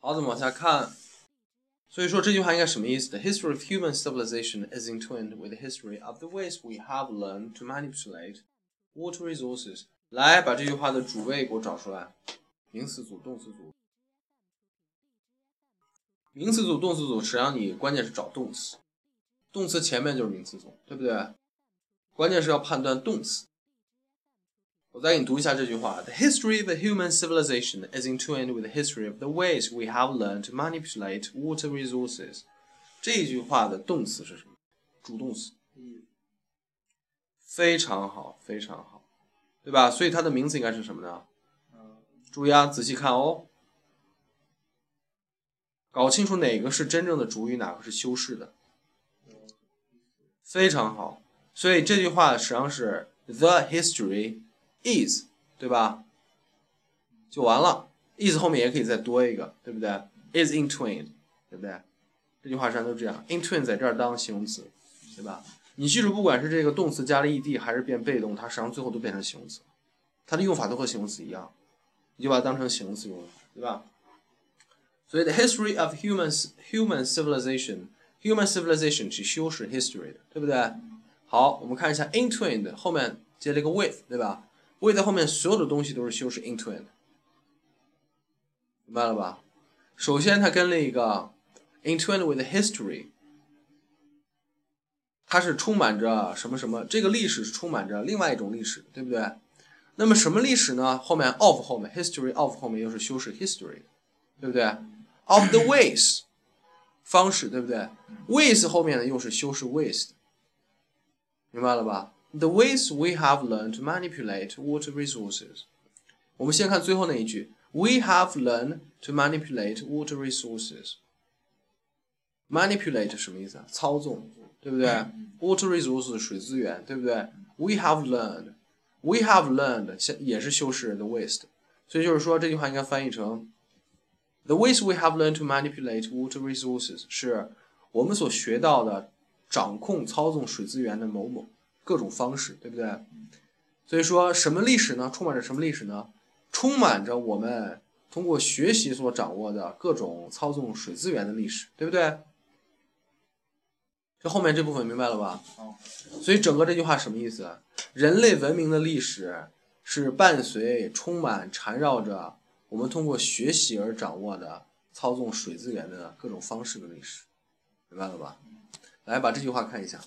好，怎么往下看？所以说这句话应该什么意思？The history of human civilization is entwined with the history of the ways we have learned to manipulate water resources。来，把这句话的主谓给我找出来，名词组、动词组。名词组、动词组，实际上你关键是找动词，动词前面就是名词组，对不对？关键是要判断动词。我再给你读一下这句话：The history of the human civilization is entwined with the history of the ways we have learned to manipulate water resources。这句话的动词是什么？主动词。非常好，非常好，对吧？所以它的名词应该是什么呢？注意啊，仔细看哦，搞清楚哪个是真正的主语，哪个是修饰的。非常好，所以这句话实际上是 the history。Is 对吧？就完了。is 后面也可以再多一个，对不对？is in twin，对不对？这句话实际上都这样。In twin 在这儿当形容词，对吧？你记住，不管是这个动词加了 ed 还是变被动，它实际上最后都变成形容词，它的用法都和形容词一样，你就把它当成形容词用，对吧？所以 the history of humans human civilization，human civilization 是修饰 history 的，对不对？好，我们看一下 entwined 后面接了一个 with，对吧？with 后面所有的东西都是修饰 into it，明白了吧？首先它跟了一个 into it with history，它是充满着什么什么？这个历史是充满着另外一种历史，对不对？那么什么历史呢？后面 of 后面 history of 后面又是修饰 history，对不对？of the ways 方式，对不对？ways 后面呢又是修饰 ways，明白了吧 ？The ways we have learned to manipulate water resources。我们先看最后那一句：We have learned to manipulate water resources。Manipulate 什么意思啊？操纵，对不对？Water resources 水资源，对不对？We have learned。We have learned 也是修饰 the waste，所以就是说这句话应该翻译成：The ways we have learned to manipulate water resources 是我们所学到的掌控、操纵水资源的某某。 各种方式，对不对？所以说什么历史呢？充满着什么历史呢？充满着我们通过学习所掌握的各种操纵水资源的历史，对不对？这后面这部分明白了吧？所以整个这句话什么意思？人类文明的历史是伴随、充满、缠绕着我们通过学习而掌握的操纵水资源的各种方式的历史，明白了吧？来把这句话看一下。